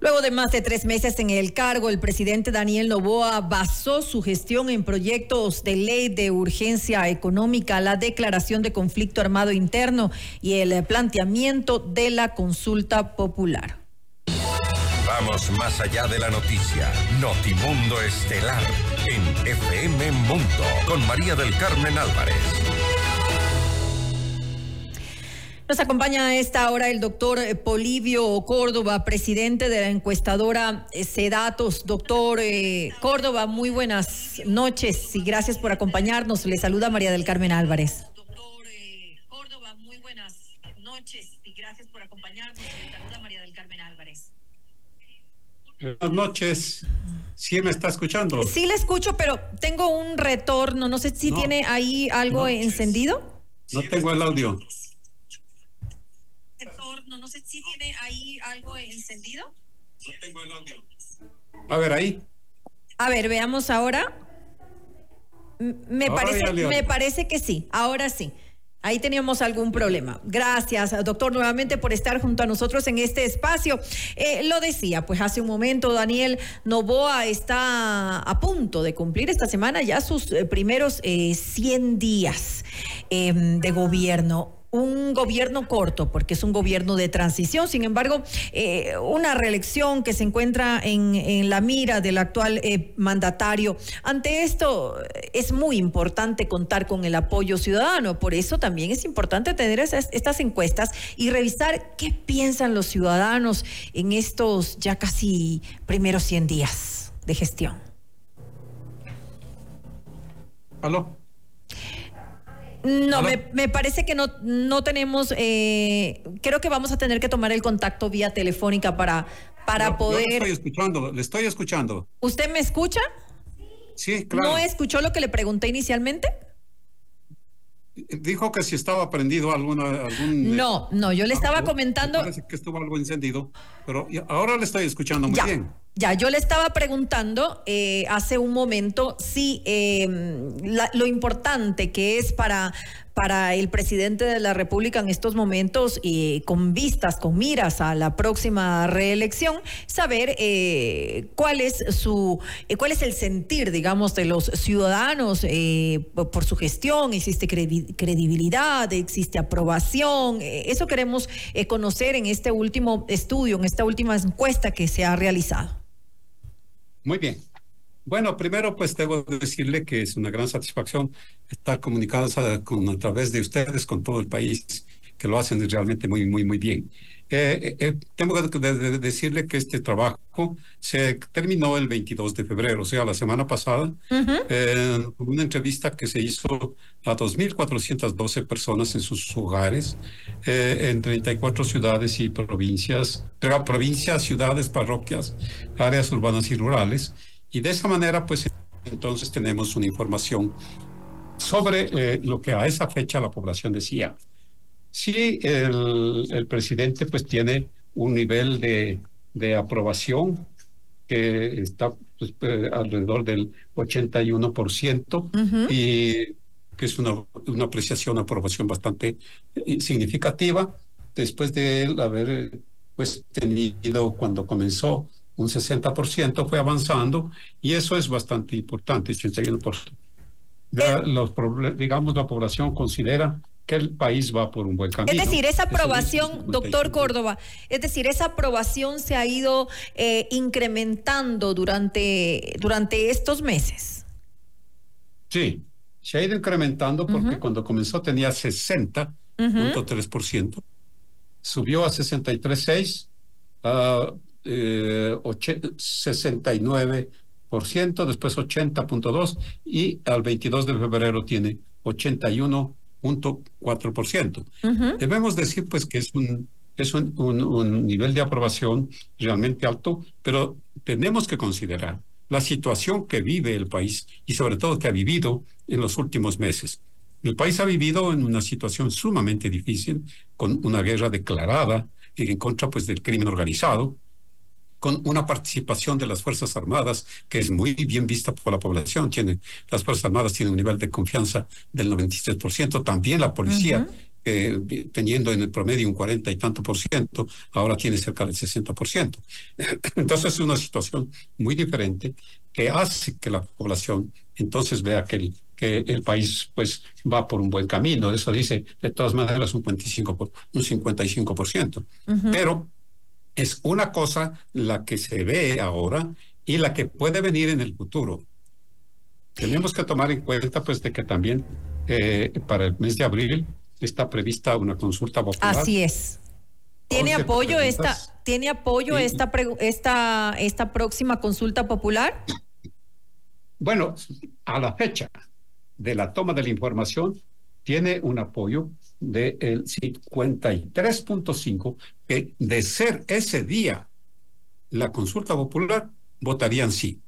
Luego de más de tres meses en el cargo, el presidente Daniel Novoa basó su gestión en proyectos de ley de urgencia económica, la declaración de conflicto armado interno y el planteamiento de la consulta popular. Vamos más allá de la noticia. Notimundo Estelar en FM Mundo con María del Carmen Álvarez. Nos acompaña a esta hora el doctor eh, Polivio Córdoba, presidente de la encuestadora eh, Sedatos. Doctor eh, Córdoba, muy buenas noches y gracias por acompañarnos. Le saluda María del Carmen Álvarez. Doctor Córdoba, muy buenas noches y gracias por acompañarnos. Le saluda María del Carmen Álvarez. Buenas noches. ¿Sí me está escuchando? Sí le escucho, pero tengo un retorno. No sé si tiene ahí algo encendido. No tengo el audio no sé si tiene ahí algo encendido. No tengo el audio. A ver, ahí. A ver, veamos ahora. Me, parece, me parece que sí, ahora sí. Ahí teníamos algún problema. Gracias, doctor, nuevamente por estar junto a nosotros en este espacio. Eh, lo decía, pues hace un momento, Daniel Novoa está a punto de cumplir esta semana ya sus eh, primeros 100 eh, días em, de gobierno un gobierno corto, porque es un gobierno de transición. Sin embargo, eh, una reelección que se encuentra en, la mira del actual eh, mandatario. Ante esto, es muy importante contar con el apoyo ciudadano. Por eso también es importante tener estas encuestas y revisar qué piensan los ciudadanos en estos ya casi primeros 100 días de gestión. ¿Aló? No, me, parece que no, no tenemos, eh, creo que vamos a tener que tomar el contacto vía telefónica para, para poder... le estoy escuchando, le estoy escuchando. ¿Usted me escucha? Sí, claro. ¿No escuchó lo que le pregunté inicialmente? Dijo que si estaba prendido alguna, algún... No, no, yo le estaba comentando... Parece que estuvo algo encendido, pero ahora le estoy escuchando muy bien. Ya, yo le estaba preguntando eh, hace un momento si em, lo importante que es para, para el presidente de la República en estos momentos, y con vistas, con miras a la próxima reelección, saber eh, cuál es su, eh, cuál es el sentir, digamos, de los ciudadanos por su gestión, existe credibilidad, existe aprobación, eso queremos conocer en este último estudio, en esta última encuesta que se ha realizado. Muy bien. Bueno, primero pues debo decirle que es una gran satisfacción estar comunicados a, con, a través de ustedes con todo el país, que lo hacen realmente muy, muy, muy bien. Eh, eh, tengo que decirle que este trabajo se terminó el 22 de febrero, o sea, la semana pasada, en una entrevista que se hizo a 2.412 personas en sus hogares, eh, en 34 ciudades y provincias, pero provincias, ciudades, parroquias, áreas urbanas y rurales. Y de esa manera, pues entonces tenemos una información sobre lo que a esa fecha la población decía. Sí, el, presidente pues tiene un nivel de, de aprobación que está pues, eh, alrededor del 81% y que es una, una apreciación, una aprobación bastante eh, significativa después de él haber pues tenido cuando comenzó un 60% fue avanzando y eso es bastante importante, 81%. Ya los, digamos, la población considera que el país va por un buen camino. Es decir, esa aprobación, doctor Córdoba, es decir, esa aprobación se ha ido eh, incrementando durante, durante estos meses. Sí, se ha ido incrementando porque cuando comenzó tenía 60.3%, subió a 63.6%, a eh, 69%, después 80.2% y al 22 de febrero tiene 81 ciento. Debemos decir pues que es un es un, un, nivel de aprobación realmente alto, pero tenemos que considerar la situación que vive el país y sobre todo que ha vivido en los últimos meses. El país ha vivido en una situación sumamente difícil, con una guerra declarada en contra pues, del crimen organizado, con una participación de las Fuerzas Armadas que es muy bien vista por la población. Tiene, las Fuerzas Armadas tienen un nivel de confianza del 93%, también la policía teniendo en el promedio un 40 y tanto por ciento, ahora tiene cerca del 60 por ciento. Entonces es una situación muy diferente que hace que la población entonces vea que el, que el país pues va por un buen camino. Eso dice de todas maneras un 25 por, un 55 por ciento. Pero es una cosa la que se ve ahora y la que puede venir en el futuro. Tenemos que tomar en cuenta pues de que también eh, para el mes de abril está prevista una consulta popular. Así es. ¿Tiene apoyo esta, ¿tiene apoyo esta, esta, esta próxima consulta popular? Bueno, a la fecha de la toma de la información, tiene un apoyo del 53.5, que de ser ese día la consulta popular, votarían sí.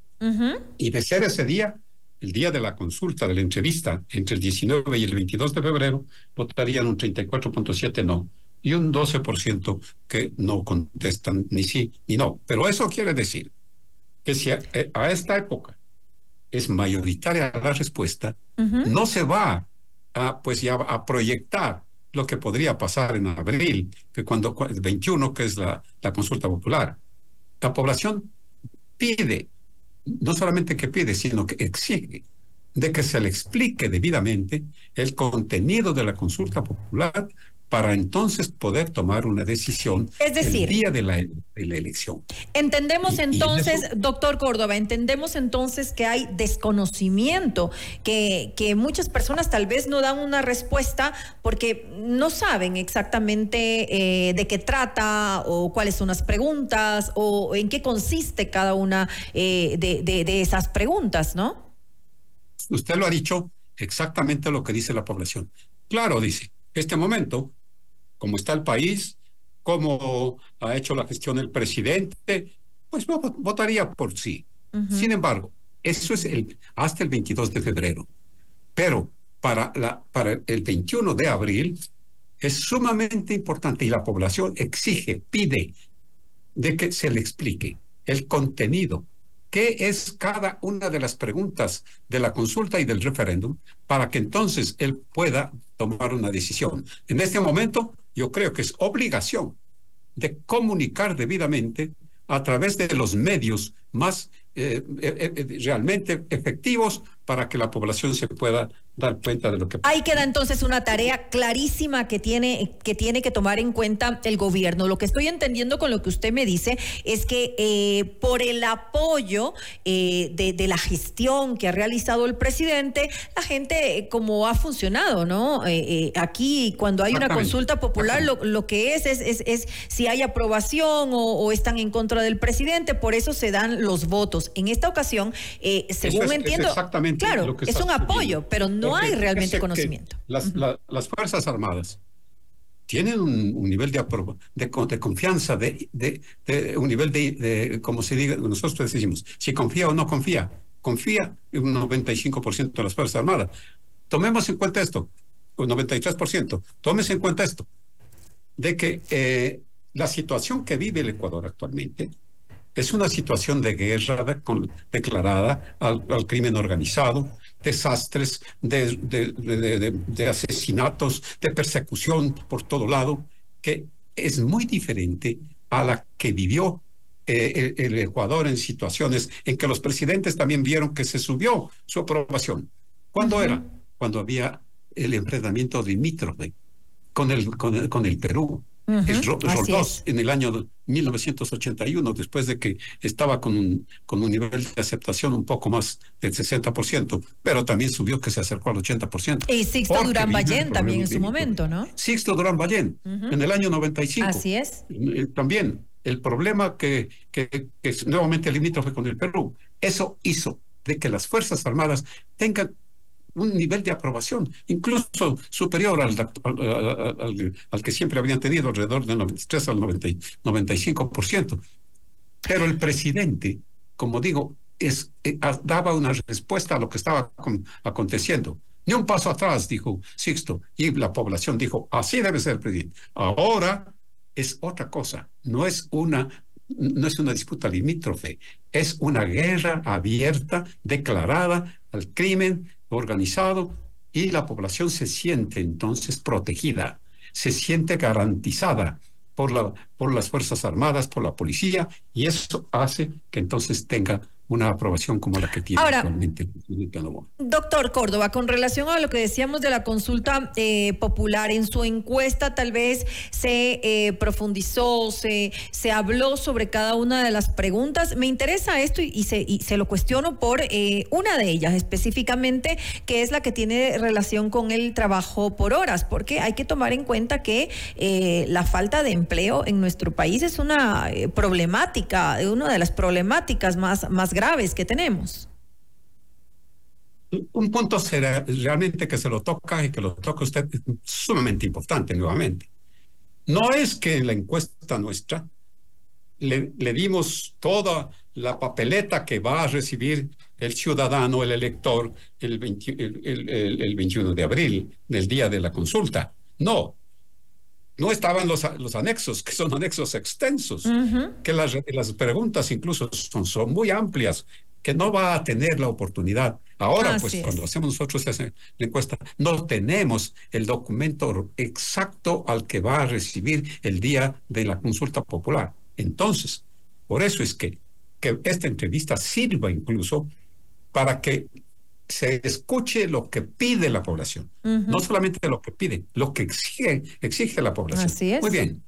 Y de ser ese día, el día de la consulta, de la entrevista, entre el 19 y el 22 de febrero, votarían un 34.7 no y un 12% que no contestan ni sí ni no. Pero eso quiere decir que si a, eh, esta época es mayoritaria la respuesta, no se va a, pues ya a proyectar lo que podría pasar en abril, que cuando el 21, que es la, la consulta popular. La población pide no solamente que pide, sino que exige de que se le explique debidamente el contenido de la consulta popular para entonces poder tomar una decisión es decir, el día de la, elección. Entendemos entonces, doctor Córdoba, entendemos entonces que hay desconocimiento, que, que muchas personas tal vez no dan una respuesta porque no saben exactamente eh, de qué trata o cuáles son las preguntas o en qué consiste cada una eh, de, de esas preguntas, ¿no? Usted lo ha dicho exactamente lo que dice la población. Claro, dice, este momento cómo está el país, cómo ha hecho la gestión el presidente, pues votaría por sí. Sin embargo, eso es el, hasta el 22 de febrero. Pero para, la, para el 21 de abril es sumamente importante y la población exige, pide de que se le explique el contenido, qué es cada una de las preguntas de la consulta y del referéndum para que entonces él pueda tomar una decisión. En este momento yo creo que es obligación de comunicar debidamente a través de los medios más eh, eh, eh, realmente efectivos para que la población se pueda dar cuenta de lo que Ahí queda entonces una tarea clarísima que tiene, que tiene que tomar en cuenta el gobierno. Lo que estoy entendiendo con lo que usted me dice es que eh, por el apoyo eh, de, la gestión que ha realizado el presidente, la gente, eh, como ha funcionado, ¿no? aquí, cuando hay una consulta popular, lo, que es es, es si hay aprobación o, están en contra del presidente, por eso se dan los votos. En esta ocasión, según entiendo, claro, es un apoyo, pero no no hay realmente conocimiento. Las, las, Fuerzas Armadas tienen un, nivel de, de, de confianza, de, de, un nivel de, como se diga, nosotros decimos, si confía o no confía, confía en un 95% de las Fuerzas Armadas. Tomemos en cuenta esto, un 93%, tómese en cuenta esto, de que eh, la situación que vive el Ecuador actualmente es una situación de guerra declarada al, crimen organizado, desastres, de, de, asesinatos, de persecución por todo lado, que es muy diferente a la que vivió eh, el, Ecuador en situaciones en que los presidentes también vieron que se subió su aprobación. ¿Cuándo era? Cuando había el enfrentamiento limítrofe con el, con con el Perú es en el año 1981, después de que estaba con un, con un nivel de aceptación un poco más del 60%, pero también subió que se acercó al 80%. Y Sixto Durán Ballén también en su momento, ¿no? Sixto Durán Ballén, en el año 95. Así es. Eh, también el problema que, que, que nuevamente limítrofe con el Perú, eso hizo de que las Fuerzas Armadas tengan un nivel de aprobación incluso superior al, al, que siempre habían tenido, alrededor del 93 al 90, 95%. Pero el presidente, como digo, es, eh, daba una respuesta a lo que estaba aconteciendo. Ni un paso atrás, dijo Sixto, y la población dijo, así debe ser presidente. Ahora es otra cosa, no es una no es una disputa limítrofe, es una guerra abierta, declarada al crimen organizado y la población se siente entonces protegida se siente garantizada por, la, por las Fuerzas Armadas, por la policía, y eso hace que entonces tenga una aprobación como la que tiene actualmente el Doctor Córdoba, con relación a lo que decíamos de la consulta eh, popular, en su encuesta tal vez se eh, profundizó, se, se habló sobre cada una de las preguntas. Me interesa esto y, se, y se lo cuestiono por eh, una de ellas específicamente, que es la que tiene relación con el trabajo por horas, porque hay que tomar en cuenta que la falta de empleo en nuestro país es una problemática, una de las problemáticas más, más grandes graves que tenemos. Un punto será realmente que se lo toca y que lo toca usted es sumamente importante nuevamente. No es que en la encuesta nuestra le, le, dimos toda la papeleta que va a recibir el ciudadano, el elector, el, el, el, 21 de abril, del día de la consulta. No, no estaban los, los anexos, que son anexos extensos, que las, las preguntas incluso son, son muy amplias, que no va a tener la oportunidad. Ahora, pues cuando hacemos nosotros esa encuesta, no tenemos el documento exacto al que va a recibir el día de la consulta popular. Entonces, por eso es que, que esta entrevista sirva incluso para que se escuche lo que pide la población, no solamente lo que pide, lo que exige, exige la población. Así es. Muy bien,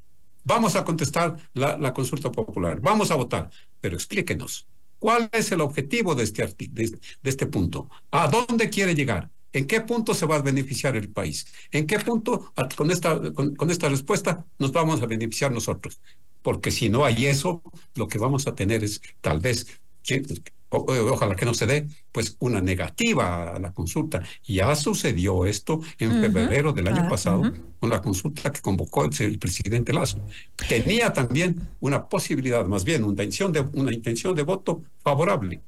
vamos a contestar la, consulta popular, vamos a votar, pero explíquenos, ¿cuál es el objetivo de este, de, este punto? ¿A dónde quiere llegar? ¿En qué punto se va a beneficiar el país? ¿En qué punto con esta, con esta respuesta nos vamos a beneficiar nosotros? Porque si no hay eso, lo que vamos a tener es tal vez ojalá que no se dé, pues una negativa a la consulta. Ya sucedió esto en febrero del año pasado con la consulta que convocó el, presidente Lazo. Tenía también una posibilidad, más bien una intención de, una intención de voto favorable,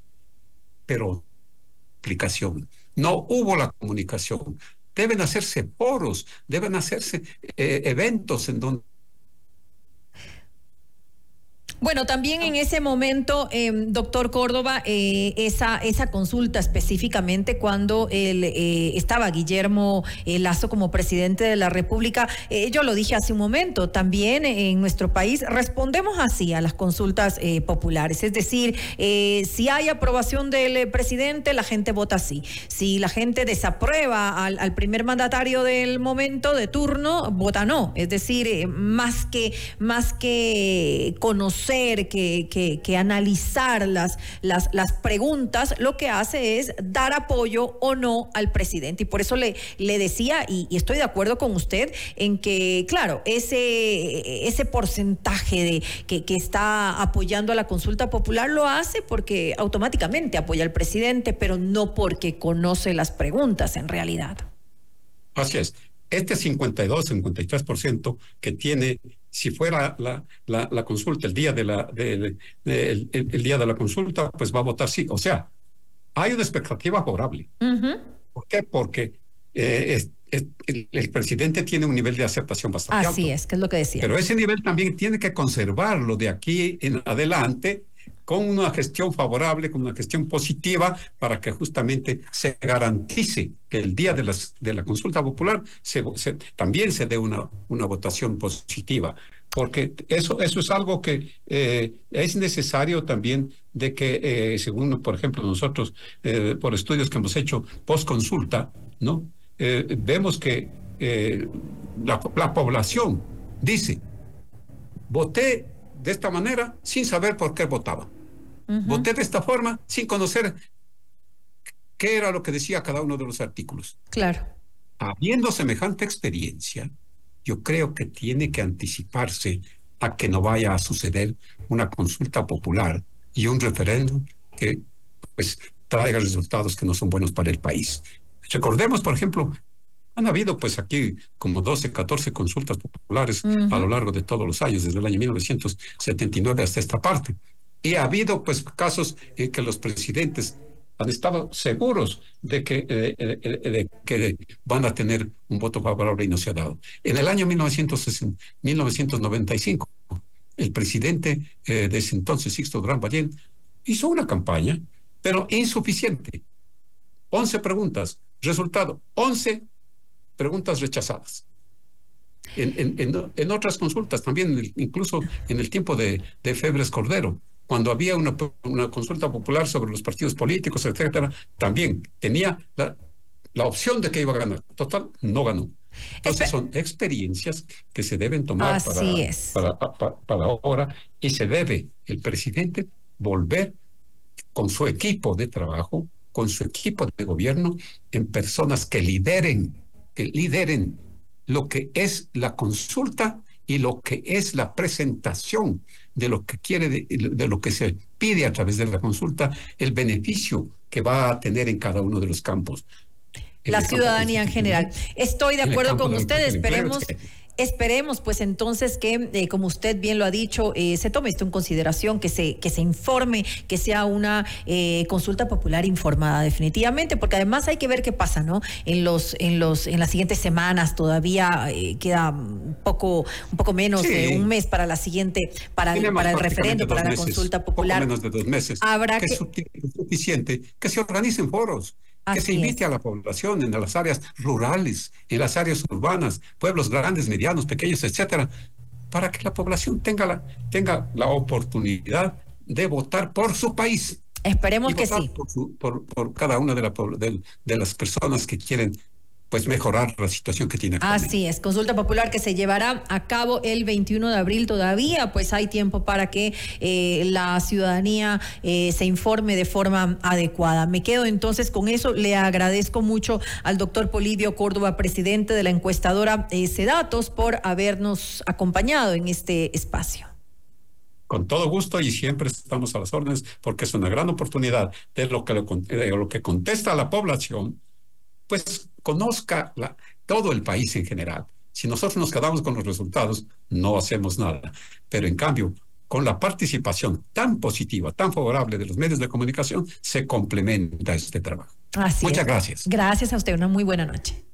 pero aplicación. No hubo la comunicación. Deben hacerse foros, deben hacerse eh, eventos en donde bueno, también en ese momento, em, doctor Córdoba, eh, esa, esa consulta específicamente cuando él, eh, estaba Guillermo eh, Lazo como presidente de la República, yo lo dije hace un momento, también en nuestro país respondemos así a las consultas populares, es decir, si hay aprobación del presidente, la gente vota así. Si la gente desaprueba al, al primer mandatario del momento de turno, vota no. Es decir, más que, más que conocer que, que, analizar las, las, las, preguntas, lo que hace es dar apoyo o no al presidente. Y por eso le, le decía, y, estoy de acuerdo con usted, en que, claro, ese, ese porcentaje de, que, que está apoyando a la consulta popular lo hace porque automáticamente apoya al presidente, pero no porque conoce las preguntas en realidad. Así es. Este 52, 53% que tiene si fuera la, la, consulta el día de la, el, día de la consulta, pues va a votar sí. O sea, hay una expectativa favorable. ¿Por qué? Porque eh, el, presidente tiene un nivel de aceptación bastante alto. Así es, que es lo que decía. Pero ese nivel también tiene que conservarlo de aquí en adelante con una gestión favorable, con una gestión positiva, para que justamente se garantice que el día de, las, de la consulta popular se, también se dé una, votación positiva. Porque eso, eso es algo que eh, es necesario también de que, eh, según, por ejemplo, nosotros, eh, por estudios que hemos hecho post consulta, ¿no? vemos que la población dice, voté de esta manera sin saber por qué votaba. Voté de esta forma sin conocer qué era lo que decía cada uno de los artículos. Claro. Habiendo semejante experiencia, yo creo que tiene que anticiparse a que no vaya a suceder una consulta popular y un referéndum que pues traiga resultados que no son buenos para el país. Recordemos, por ejemplo, han habido pues aquí como 12, 14 consultas populares a lo largo de todos los años, desde el año 1979 hasta esta parte. Y ha habido pues casos en que los presidentes han estado seguros de que, eh, eh, eh, de que van a tener un voto favorable y no se ha dado. En el año 1995, el presidente de ese entonces, Sixto Gran Ballén, hizo una campaña, pero insuficiente. 11 preguntas. Resultado, 11 preguntas rechazadas. en, otras consultas, también incluso en el tiempo de Febres Cordero, cuando había una, una, consulta popular sobre los partidos políticos, etcétera, también tenía la, la opción de que iba a ganar. Total, no ganó. Entonces son experiencias que se deben tomar para, para, para, ahora y se debe el presidente volver con su equipo de trabajo, con su equipo de gobierno, en personas que lideren, que lideren lo que es la consulta y lo que es la presentación de lo que quiere, de, lo que se pide a través de la consulta, el beneficio que va a tener en cada uno de los campos. La ciudadanía en general. Estoy de acuerdo con ustedes, esperemos Esperemos pues entonces que, eh, como usted bien lo ha dicho, eh, se tome esto en consideración, que se, que se informe, que sea una eh, consulta popular informada definitivamente, porque además hay que ver qué pasa, ¿no? En los, en los, en las siguientes semanas todavía queda un poco, un poco menos de un mes para la siguiente, para, para el referendo, para la consulta popular. menos de dos meses. Habrá que, que es suficiente que se organicen foros que se invite a la población en las áreas rurales, en las áreas urbanas, pueblos grandes, medianos, pequeños, etcétera, para que la población tenga la, tenga la oportunidad de votar por su país. Esperemos que sí. Por, por, cada una de, la, de las personas que quieren pues mejorar la situación que tiene. Así es, consulta popular que se llevará a cabo el 21 de abril todavía, pues hay tiempo para que eh, la ciudadanía eh, se informe de forma adecuada. Me quedo entonces con eso, le agradezco mucho al doctor Polivio Córdoba, presidente de la encuestadora eh, por habernos acompañado en este espacio. Con todo gusto y siempre estamos a las órdenes porque es una gran oportunidad de lo que, de lo que contesta la población pues conozca todo el país en general. Si nosotros nos quedamos con los resultados, no hacemos nada. Pero en cambio, con la participación tan positiva, tan favorable de los medios de comunicación, se complementa este trabajo. Muchas gracias. Gracias a usted. Una muy buena noche.